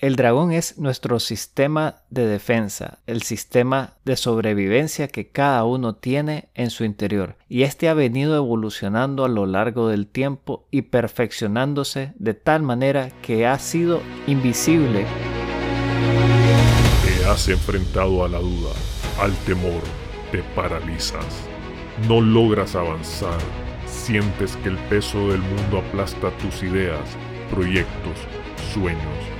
El dragón es nuestro sistema de defensa, el sistema de sobrevivencia que cada uno tiene en su interior, y este ha venido evolucionando a lo largo del tiempo y perfeccionándose de tal manera que ha sido invisible. Te has enfrentado a la duda, al temor, te paralizas, no logras avanzar, sientes que el peso del mundo aplasta tus ideas, proyectos, sueños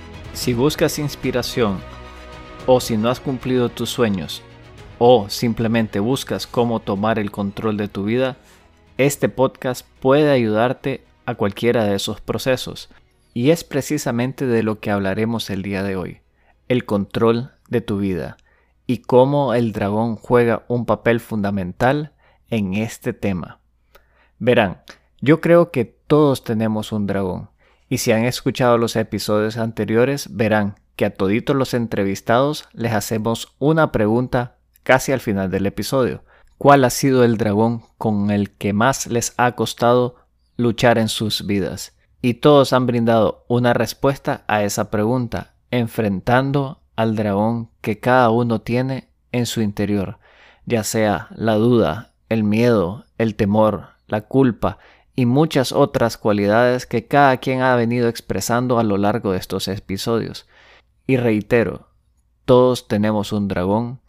Si buscas inspiración o si no has cumplido tus sueños o simplemente buscas cómo tomar el control de tu vida, este podcast puede ayudarte a cualquiera de esos procesos. Y es precisamente de lo que hablaremos el día de hoy, el control de tu vida y cómo el dragón juega un papel fundamental en este tema. Verán, yo creo que todos tenemos un dragón y si han escuchado los episodios anteriores, verán que a toditos los entrevistados les hacemos una pregunta casi al final del episodio. ¿Cuál ha sido el dragón con el que más les ha costado luchar en sus vidas? Y todos han brindado una respuesta a esa pregunta, enfrentando al dragón que cada uno tiene en su interior, ya sea la duda, el miedo, el temor, la culpa, y muchas otras cualidades que cada quien ha venido expresando a lo largo de estos episodios. Y reitero, todos tenemos un dragón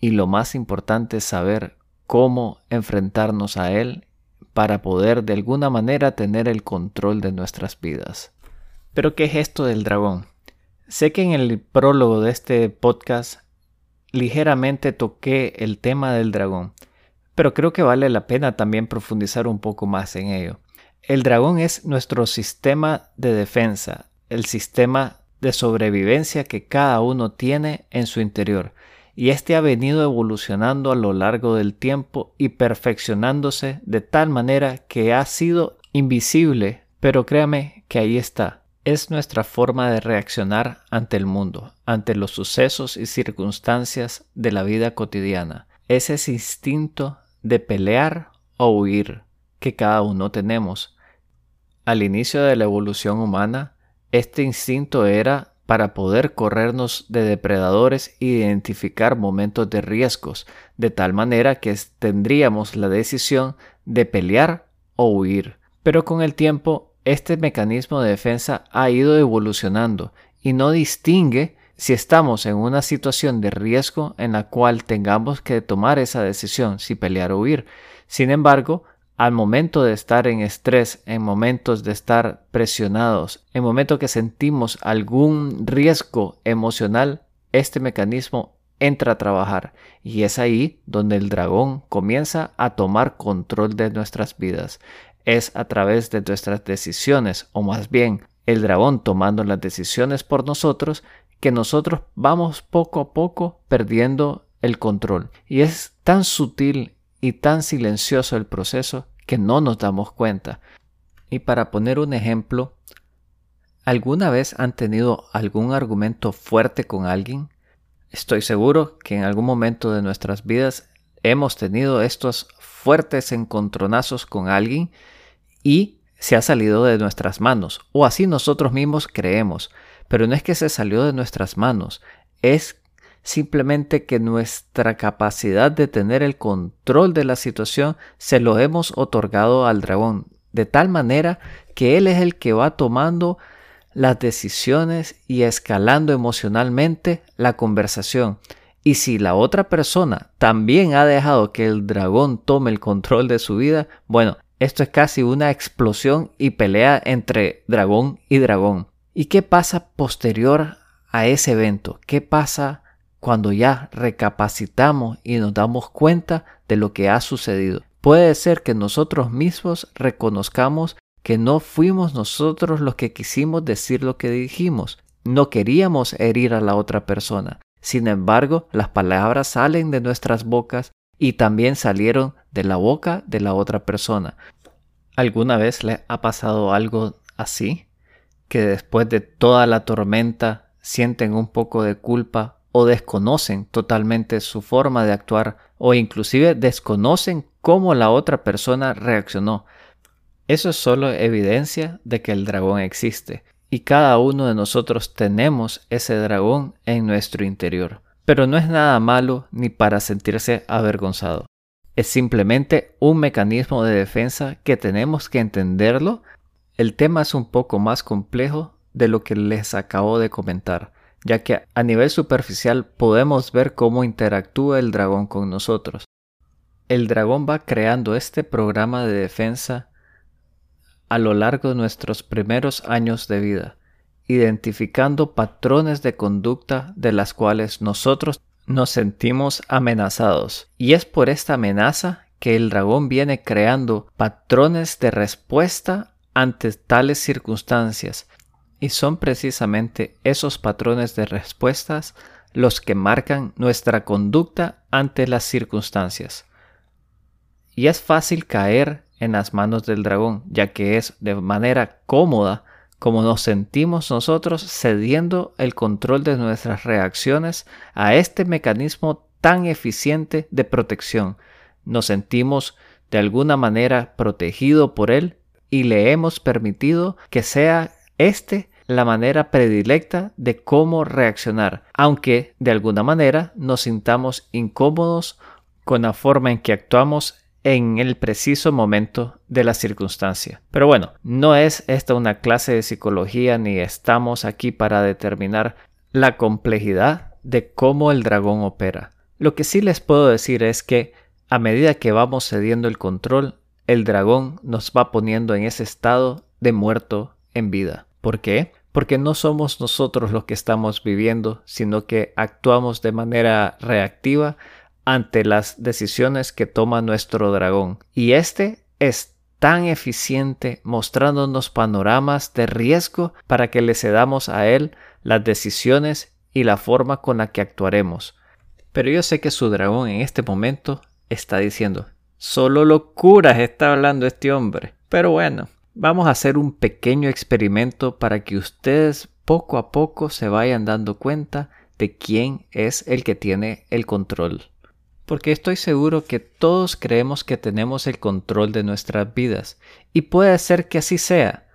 y lo más importante es saber cómo enfrentarnos a él para poder de alguna manera tener el control de nuestras vidas. Pero ¿qué es esto del dragón? Sé que en el prólogo de este podcast ligeramente toqué el tema del dragón, pero creo que vale la pena también profundizar un poco más en ello. El dragón es nuestro sistema de defensa, el sistema de sobrevivencia que cada uno tiene en su interior, y este ha venido evolucionando a lo largo del tiempo y perfeccionándose de tal manera que ha sido invisible, pero créame que ahí está. Es nuestra forma de reaccionar ante el mundo, ante los sucesos y circunstancias de la vida cotidiana. Es ese instinto de pelear o huir que cada uno tenemos. Al inicio de la evolución humana, este instinto era para poder corrernos de depredadores e identificar momentos de riesgos, de tal manera que tendríamos la decisión de pelear o huir. Pero con el tiempo, este mecanismo de defensa ha ido evolucionando y no distingue si estamos en una situación de riesgo en la cual tengamos que tomar esa decisión, si pelear o huir. Sin embargo, al momento de estar en estrés, en momentos de estar presionados, en momentos que sentimos algún riesgo emocional, este mecanismo entra a trabajar y es ahí donde el dragón comienza a tomar control de nuestras vidas. Es a través de nuestras decisiones, o más bien el dragón tomando las decisiones por nosotros, que nosotros vamos poco a poco perdiendo el control. Y es tan sutil y tan silencioso el proceso que no nos damos cuenta. Y para poner un ejemplo, ¿alguna vez han tenido algún argumento fuerte con alguien? Estoy seguro que en algún momento de nuestras vidas hemos tenido estos fuertes encontronazos con alguien y se ha salido de nuestras manos, o así nosotros mismos creemos. Pero no es que se salió de nuestras manos, es simplemente que nuestra capacidad de tener el control de la situación se lo hemos otorgado al dragón, de tal manera que él es el que va tomando las decisiones y escalando emocionalmente la conversación. Y si la otra persona también ha dejado que el dragón tome el control de su vida, bueno, esto es casi una explosión y pelea entre dragón y dragón. ¿Y qué pasa posterior a ese evento? ¿Qué pasa cuando ya recapacitamos y nos damos cuenta de lo que ha sucedido? Puede ser que nosotros mismos reconozcamos que no fuimos nosotros los que quisimos decir lo que dijimos. no queríamos herir a la otra persona. Sin embargo, las palabras salen de nuestras bocas y también salieron de la boca de la otra persona. ¿Alguna vez le ha pasado algo así? Que después de toda la tormenta sienten un poco de culpa o desconocen totalmente su forma de actuar o inclusive desconocen cómo la otra persona reaccionó. Eso es solo evidencia de que el dragón existe y cada uno de nosotros tenemos ese dragón en nuestro interior. Pero no es nada malo ni para sentirse avergonzado. Es simplemente un mecanismo de defensa que tenemos que entenderlo. El tema es un poco más complejo de lo que les acabo de comentar ya que a nivel superficial podemos ver cómo interactúa el dragón con nosotros. El dragón va creando este programa de defensa a lo largo de nuestros primeros años de vida, identificando patrones de conducta de las cuales nosotros nos sentimos amenazados. Y es por esta amenaza que el dragón viene creando patrones de respuesta ante tales circunstancias, y son precisamente esos patrones de respuestas los que marcan nuestra conducta ante las circunstancias. Y es fácil caer en las manos del dragón, ya que es de manera cómoda como nos sentimos nosotros cediendo el control de nuestras reacciones a este mecanismo tan eficiente de protección. Nos sentimos de alguna manera protegido por él y le hemos permitido que sea este la manera predilecta de cómo reaccionar, aunque de alguna manera nos sintamos incómodos con la forma en que actuamos en el preciso momento de la circunstancia. Pero bueno, no es esta una clase de psicología ni estamos aquí para determinar la complejidad de cómo el dragón opera. Lo que sí les puedo decir es que a medida que vamos cediendo el control, el dragón nos va poniendo en ese estado de muerto en vida. ¿Por qué? Porque no somos nosotros los que estamos viviendo, sino que actuamos de manera reactiva ante las decisiones que toma nuestro dragón. Y este es tan eficiente mostrándonos panoramas de riesgo para que le cedamos a él las decisiones y la forma con la que actuaremos. Pero yo sé que su dragón en este momento está diciendo, solo locuras está hablando este hombre. Pero bueno, Vamos a hacer un pequeño experimento para que ustedes poco a poco se vayan dando cuenta de quién es el que tiene el control. Porque estoy seguro que todos creemos que tenemos el control de nuestras vidas y puede ser que así sea,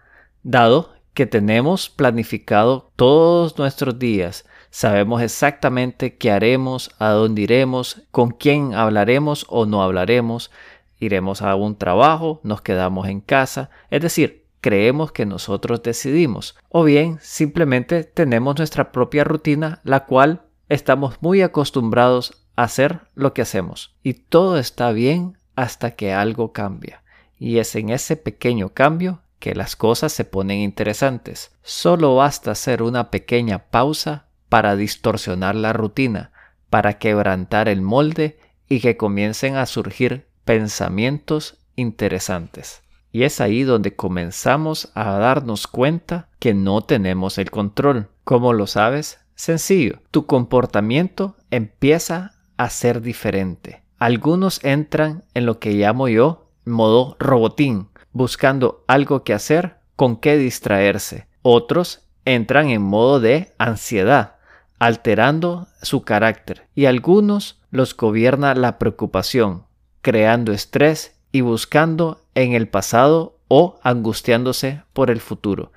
dado que tenemos planificado todos nuestros días, sabemos exactamente qué haremos, a dónde iremos, con quién hablaremos o no hablaremos, iremos a un trabajo, nos quedamos en casa, es decir, creemos que nosotros decidimos, o bien simplemente tenemos nuestra propia rutina, la cual estamos muy acostumbrados a hacer lo que hacemos. Y todo está bien hasta que algo cambia. Y es en ese pequeño cambio que las cosas se ponen interesantes. Solo basta hacer una pequeña pausa para distorsionar la rutina, para quebrantar el molde y que comiencen a surgir pensamientos interesantes. Y es ahí donde comenzamos a darnos cuenta que no tenemos el control. ¿Cómo lo sabes? Sencillo, tu comportamiento empieza a ser diferente. Algunos entran en lo que llamo yo modo robotín, buscando algo que hacer, con qué distraerse. Otros entran en modo de ansiedad, alterando su carácter. Y algunos los gobierna la preocupación, creando estrés y buscando en el pasado o angustiándose por el futuro.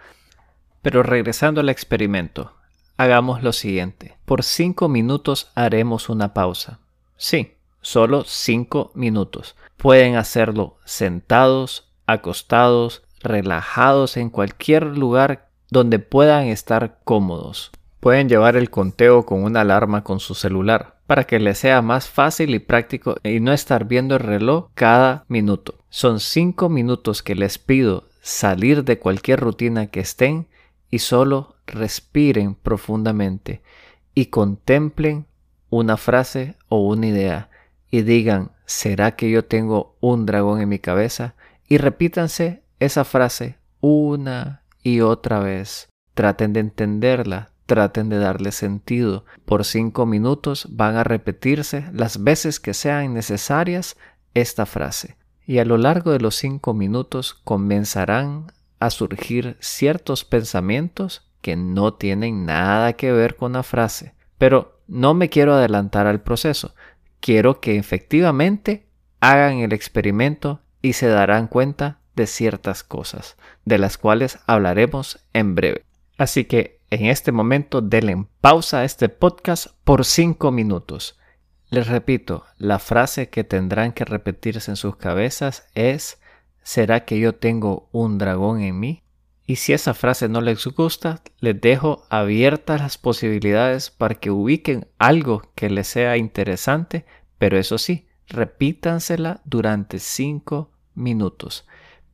Pero regresando al experimento, hagamos lo siguiente. Por cinco minutos haremos una pausa. Sí, solo cinco minutos. Pueden hacerlo sentados, acostados, relajados en cualquier lugar donde puedan estar cómodos. Pueden llevar el conteo con una alarma con su celular para que les sea más fácil y práctico y no estar viendo el reloj cada minuto. Son cinco minutos que les pido salir de cualquier rutina que estén y solo respiren profundamente y contemplen una frase o una idea y digan, ¿será que yo tengo un dragón en mi cabeza? Y repítanse esa frase una y otra vez. Traten de entenderla, traten de darle sentido. Por cinco minutos van a repetirse las veces que sean necesarias esta frase. Y a lo largo de los cinco minutos comenzarán a surgir ciertos pensamientos que no tienen nada que ver con la frase. Pero no me quiero adelantar al proceso. Quiero que efectivamente hagan el experimento y se darán cuenta de ciertas cosas, de las cuales hablaremos en breve. Así que en este momento denle pausa a este podcast por 5 minutos. Les repito, la frase que tendrán que repetirse en sus cabezas es ¿Será que yo tengo un dragón en mí? Y si esa frase no les gusta, les dejo abiertas las posibilidades para que ubiquen algo que les sea interesante, pero eso sí, repítansela durante 5 minutos.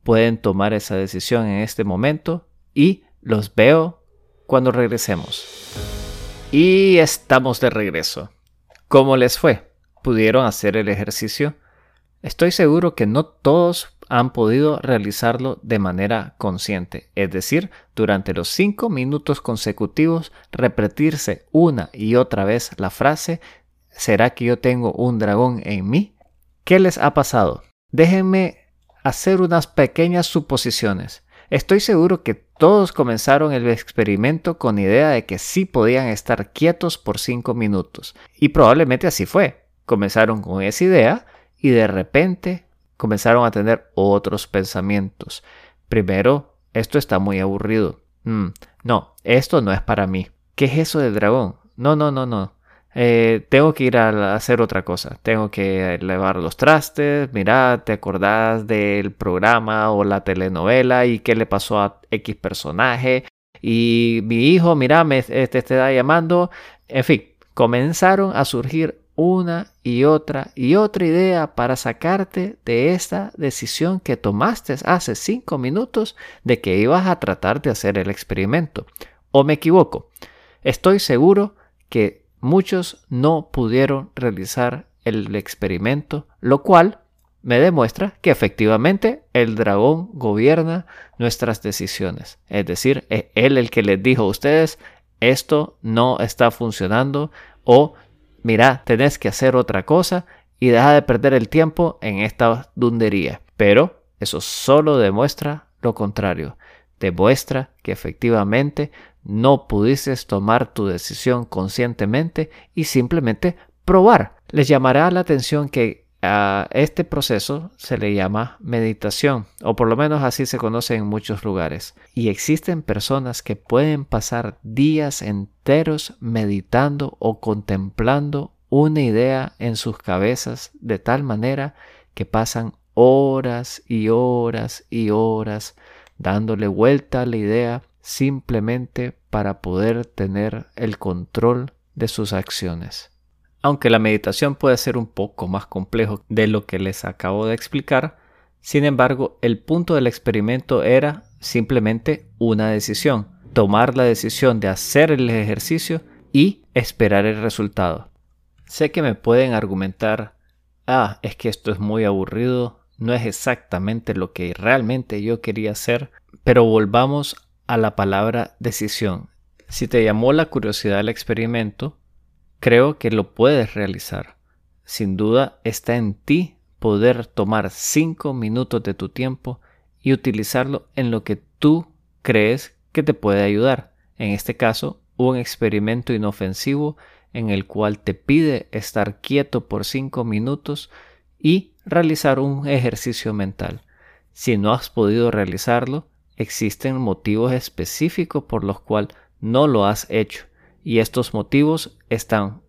Pueden tomar esa decisión en este momento y los veo cuando regresemos. Y estamos de regreso. ¿Cómo les fue? ¿Pudieron hacer el ejercicio? Estoy seguro que no todos han podido realizarlo de manera consciente, es decir, durante los cinco minutos consecutivos repetirse una y otra vez la frase ¿Será que yo tengo un dragón en mí? ¿Qué les ha pasado? Déjenme hacer unas pequeñas suposiciones. Estoy seguro que todos comenzaron el experimento con idea de que sí podían estar quietos por cinco minutos. Y probablemente así fue. Comenzaron con esa idea y de repente comenzaron a tener otros pensamientos. Primero, esto está muy aburrido. Mm, no, esto no es para mí. ¿Qué es eso del dragón? No, no, no, no. Eh, tengo que ir a, hacer otra cosa. Tengo que elevar los trastes. Mira, ¿te acordás del programa o la telenovela y qué le pasó a X personaje? Y mi hijo, mira, me te está llamando. En fin, comenzaron a surgir una y otra y otra idea para sacarte de esta decisión que tomaste hace cinco minutos de que ibas a tratar de hacer el experimento. ¿O me equivoco? Estoy seguro que muchos no pudieron realizar el experimento, lo cual me demuestra que efectivamente el dragón gobierna nuestras decisiones. Es decir, es él el que les dijo a ustedes, esto no está funcionando o mira, tenés que hacer otra cosa y deja de perder el tiempo en esta dundería. Pero eso solo demuestra lo contrario. Demuestra que efectivamente no pudiste tomar tu decisión conscientemente y simplemente probar. Les llamará la atención que a este proceso se le llama meditación, o por lo menos así se conoce en muchos lugares. Y existen personas que pueden pasar días enteros meditando o contemplando una idea en sus cabezas de tal manera que pasan horas y horas y horas dándole vuelta a la idea simplemente para poder tener el control de sus acciones. Aunque la meditación puede ser un poco más complejo de lo que les acabo de explicar, sin embargo, el punto del experimento era simplemente una decisión, tomar la decisión de hacer el ejercicio y esperar el resultado. Sé que me pueden argumentar, ah, es que esto es muy aburrido, no es exactamente lo que realmente yo quería hacer, pero volvamos a la palabra decisión. Si te llamó la curiosidad el experimento, Creo que lo puedes realizar. Sin duda está en ti poder tomar cinco minutos de tu tiempo y utilizarlo en lo que tú crees que te puede ayudar. En este caso, un experimento inofensivo en el cual te pide estar quieto por cinco minutos y realizar un ejercicio mental. Si no has podido realizarlo, existen motivos específicos por los cuales no lo has hecho y estos motivos están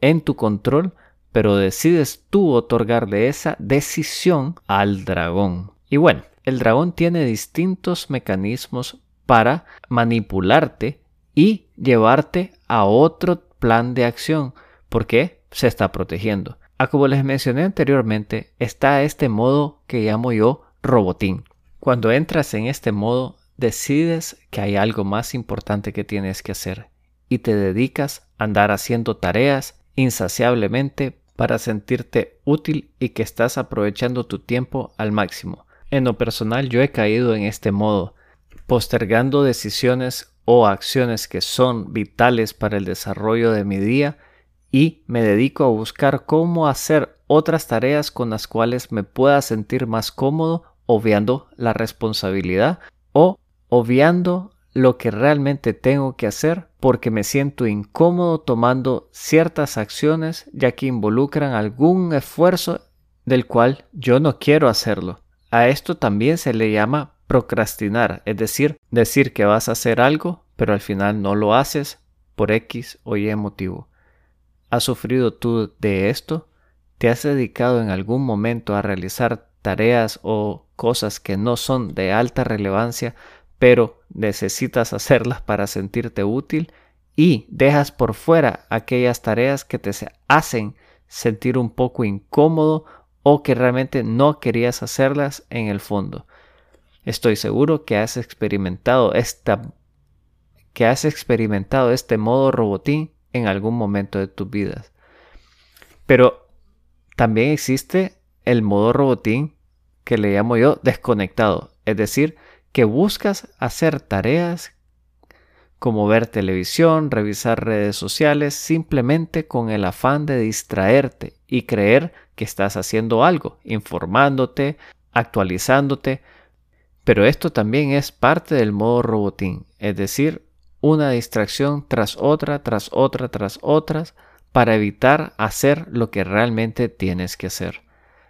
en tu control, pero decides tú otorgarle esa decisión al dragón. Y bueno, el dragón tiene distintos mecanismos para manipularte y llevarte a otro plan de acción, porque se está protegiendo. A como les mencioné anteriormente, está este modo que llamo yo robotín. Cuando entras en este modo, decides que hay algo más importante que tienes que hacer y te dedicas a andar haciendo tareas insaciablemente para sentirte útil y que estás aprovechando tu tiempo al máximo. En lo personal yo he caído en este modo, postergando decisiones o acciones que son vitales para el desarrollo de mi día y me dedico a buscar cómo hacer otras tareas con las cuales me pueda sentir más cómodo, obviando la responsabilidad o obviando lo que realmente tengo que hacer porque me siento incómodo tomando ciertas acciones ya que involucran algún esfuerzo del cual yo no quiero hacerlo. A esto también se le llama procrastinar, es decir, decir que vas a hacer algo, pero al final no lo haces por X o Y motivo. ¿Has sufrido tú de esto? ¿Te has dedicado en algún momento a realizar tareas o cosas que no son de alta relevancia pero necesitas hacerlas para sentirte útil y dejas por fuera aquellas tareas que te hacen sentir un poco incómodo o que realmente no querías hacerlas en el fondo. Estoy seguro que has experimentado esta que has experimentado este modo robotín en algún momento de tu vida. Pero también existe el modo robotín que le llamo yo desconectado, es decir, que buscas hacer tareas como ver televisión, revisar redes sociales, simplemente con el afán de distraerte y creer que estás haciendo algo, informándote, actualizándote. Pero esto también es parte del modo robotín, es decir, una distracción tras otra, tras otra, tras otras, para evitar hacer lo que realmente tienes que hacer.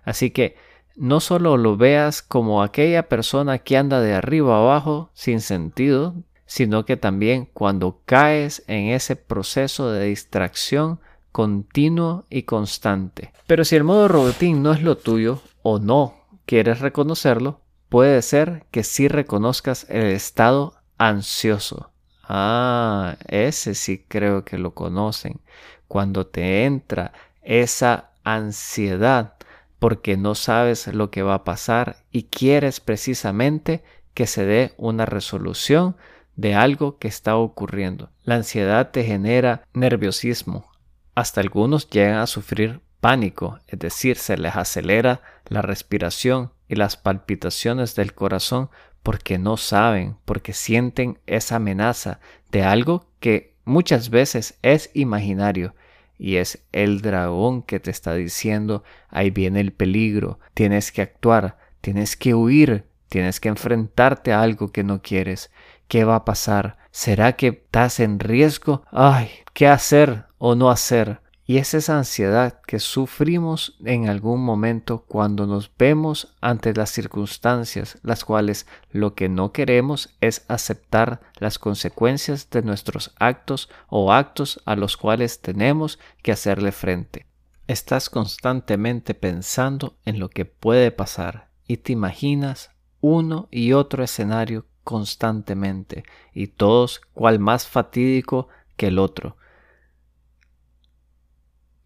Así que no solo lo veas como aquella persona que anda de arriba abajo sin sentido, sino que también cuando caes en ese proceso de distracción continuo y constante. Pero si el modo robotín no es lo tuyo o no quieres reconocerlo, puede ser que sí reconozcas el estado ansioso. Ah, ese sí creo que lo conocen. Cuando te entra esa ansiedad porque no sabes lo que va a pasar y quieres precisamente que se dé una resolución de algo que está ocurriendo. La ansiedad te genera nerviosismo. Hasta algunos llegan a sufrir pánico, es decir, se les acelera la respiración y las palpitaciones del corazón porque no saben, porque sienten esa amenaza de algo que muchas veces es imaginario y es el dragón que te está diciendo, ahí viene el peligro, tienes que actuar, tienes que huir, tienes que enfrentarte a algo que no quieres. ¿Qué va a pasar? ¿Será que estás en riesgo? Ay, ¿qué hacer o no hacer? Y es esa ansiedad que sufrimos en algún momento cuando nos vemos ante las circunstancias, las cuales lo que no queremos es aceptar las consecuencias de nuestros actos o actos a los cuales tenemos que hacerle frente. Estás constantemente pensando en lo que puede pasar y te imaginas uno y otro escenario constantemente y todos cual más fatídico que el otro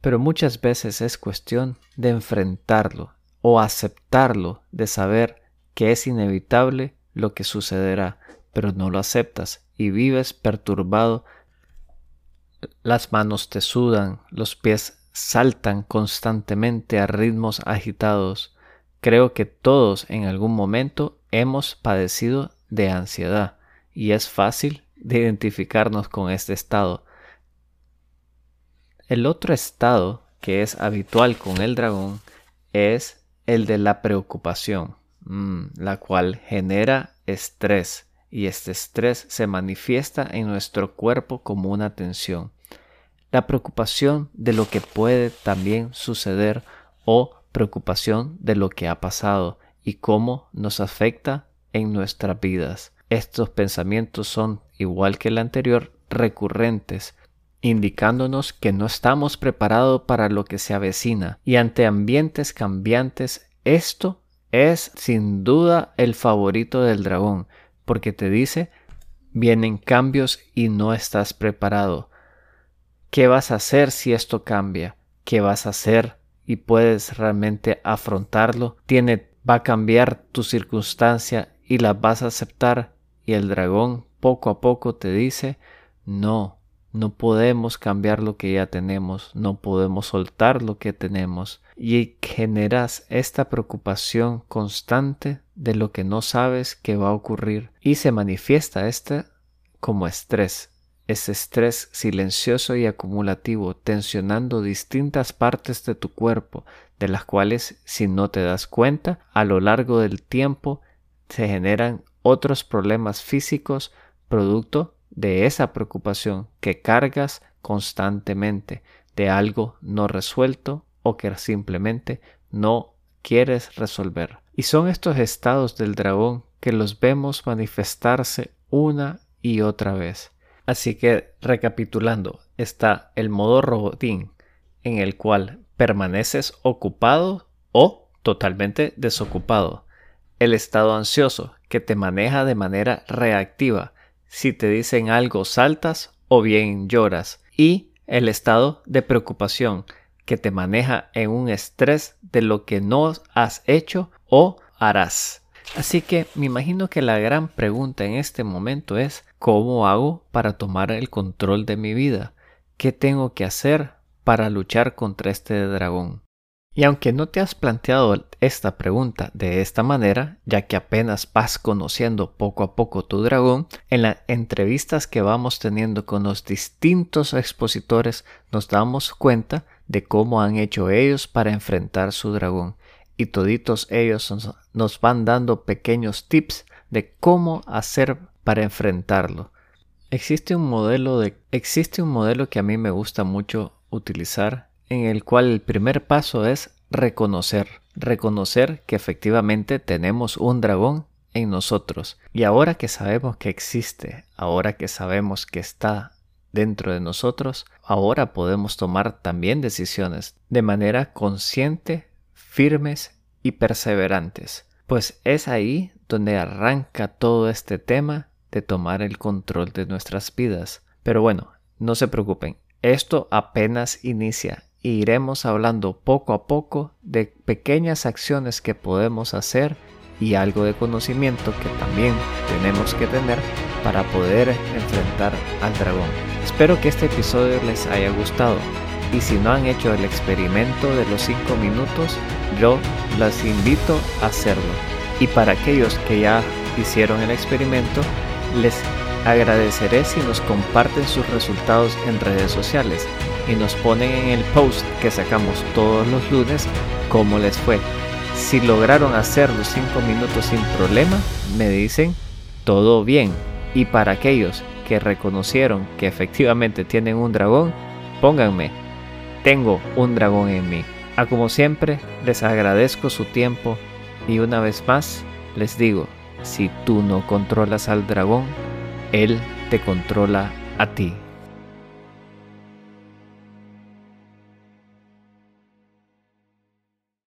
pero muchas veces es cuestión de enfrentarlo o aceptarlo, de saber que es inevitable lo que sucederá, pero no lo aceptas y vives perturbado. Las manos te sudan, los pies saltan constantemente a ritmos agitados. Creo que todos en algún momento hemos padecido de ansiedad y es fácil de identificarnos con este estado. El otro estado que es habitual con el dragón es el de la preocupación, mm, la cual genera estrés y este estrés se manifiesta en nuestro cuerpo como una tensión. La preocupación de lo que puede también suceder o preocupación de lo que ha pasado y cómo nos afecta en nuestras vidas. Estos pensamientos son, igual que el anterior, recurrentes indicándonos que no estamos preparados para lo que se avecina y ante ambientes cambiantes esto es sin duda el favorito del dragón porque te dice vienen cambios y no estás preparado. ¿Qué vas a hacer si esto cambia? ¿Qué vas a hacer y puedes realmente afrontarlo? Tiene va a cambiar tu circunstancia y la vas a aceptar y el dragón poco a poco te dice no, no podemos cambiar lo que ya tenemos, no podemos soltar lo que tenemos y generas esta preocupación constante de lo que no sabes que va a ocurrir y se manifiesta esta como estrés. Ese estrés silencioso y acumulativo tensionando distintas partes de tu cuerpo, de las cuales si no te das cuenta, a lo largo del tiempo se generan otros problemas físicos producto de esa preocupación que cargas constantemente de algo no resuelto o que simplemente no quieres resolver. Y son estos estados del dragón que los vemos manifestarse una y otra vez. Así que, recapitulando, está el modo robotín, en el cual permaneces ocupado o totalmente desocupado. El estado ansioso, que te maneja de manera reactiva. Si te dicen algo saltas o bien lloras. Y el estado de preocupación, que te maneja en un estrés de lo que no has hecho o harás. Así que me imagino que la gran pregunta en este momento es ¿cómo hago para tomar el control de mi vida? ¿Qué tengo que hacer para luchar contra este dragón? Y aunque no te has planteado esta pregunta de esta manera, ya que apenas vas conociendo poco a poco tu dragón, en las entrevistas que vamos teniendo con los distintos expositores nos damos cuenta de cómo han hecho ellos para enfrentar su dragón. Y toditos ellos nos van dando pequeños tips de cómo hacer para enfrentarlo. Existe un modelo de existe un modelo que a mí me gusta mucho utilizar en el cual el primer paso es reconocer, reconocer que efectivamente tenemos un dragón en nosotros. Y ahora que sabemos que existe, ahora que sabemos que está dentro de nosotros, ahora podemos tomar también decisiones de manera consciente, firmes y perseverantes. Pues es ahí donde arranca todo este tema de tomar el control de nuestras vidas. Pero bueno, no se preocupen, esto apenas inicia iremos hablando poco a poco de pequeñas acciones que podemos hacer y algo de conocimiento que también tenemos que tener para poder enfrentar al dragón. Espero que este episodio les haya gustado y si no han hecho el experimento de los 5 minutos, yo los invito a hacerlo. Y para aquellos que ya hicieron el experimento, les agradeceré si nos comparten sus resultados en redes sociales y nos ponen en el post que sacamos todos los lunes cómo les fue. Si lograron hacer los 5 minutos sin problema, me dicen todo bien. Y para aquellos que reconocieron que efectivamente tienen un dragón, pónganme, tengo un dragón en mí. A como siempre, les agradezco su tiempo y una vez más les digo, si tú no controlas al dragón, él te controla a ti.